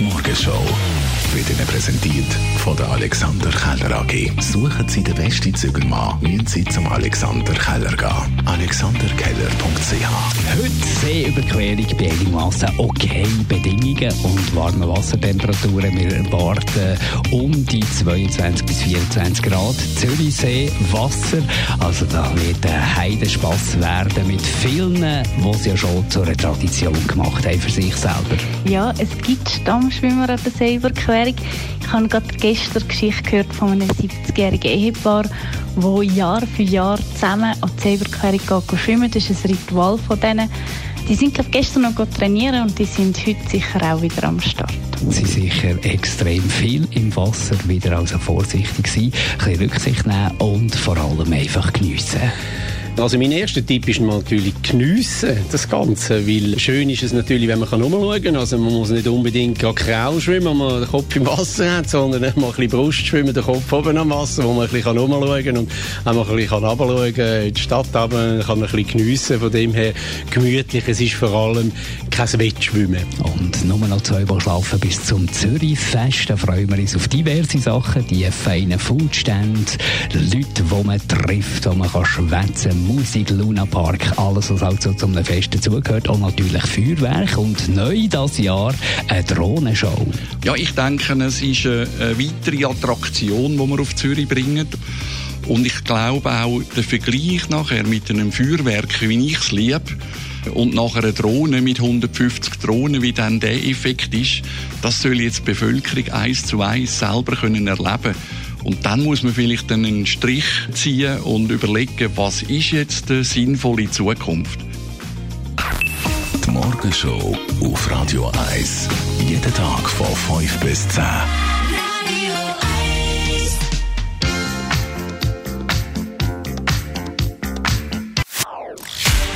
Morgenshow wird Ihnen präsentiert von der Alexander Keller AG. Suchen Sie den besten Zügelmann, müssen Sie zum Alexander Keller gehen. alexanderkeller.ch Heute Seeüberquerung bei einigermaßen okay Bedingungen und warme Wassertemperaturen. Wir erwarten um die 22 bis 24 Grad. Zürichsee, Wasser. Also da wird ein Heidenspass werden mit vielen, die es ja schon zu einer Tradition gemacht haben für sich selber. Ja, es gibt Stammschwimmer an der Seeüberquerung. Ich habe gerade gestern Geschichte gehört von einem 70-jährigen Ehepaar, wo Jahr für Jahr zusammen an die Seeüberquerung gehen schwimmen. Das ist ein Ritual von denen. Die sind glaub, gestern noch trainieren und die sind heute sicher auch wieder am Start. Sie sicher extrem viel im Wasser, wieder also vorsichtig sein, ein bisschen Rücksicht nehmen und vor allem einfach geniessen. Also mein erster Tipp ist natürlich geniessen, das Ganze, weil schön ist es natürlich, wenn man umschauen kann. Also man muss nicht unbedingt gerade schwimmen, wenn man den Kopf im Wasser hat, sondern mal ein bisschen Brust schwimmen, den Kopf oben am Wasser, wo man ein bisschen umschauen kann und auch mal ein bisschen runterschauen kann, in die Stadt runter, kann ein bisschen geniessen, von dem her gemütlich. Es ist vor allem kein Wettschwimmen. Und nur noch zwei Wochen schlafen bis zum Zürichfest. Da freuen wir uns auf diverse Sachen, die feinen Foodstände, Leute, die man trifft, wo man kann schwätzen Musik, Luna Park, alles, was halt so zum Fest dazugehört. Und natürlich Feuerwerk und neu das Jahr eine Drohnenshow. Ja, ich denke, es ist eine, weitere Attraktion, die wir auf Zürich bringen. Und ich glaube auch, der Vergleich nachher mit einem Feuerwerk, wie ich es liebe, und nachher eine Drohne mit 150 Drohnen, wie dann der Effekt ist, das soll jetzt die Bevölkerung eins zu eins selber können erleben und dann muss man vielleicht einen Strich ziehen und überlegen, was ist jetzt eine sinnvolle Zukunft. Die Morgenshow auf Radio 1. Jeden Tag von 5 bis 10.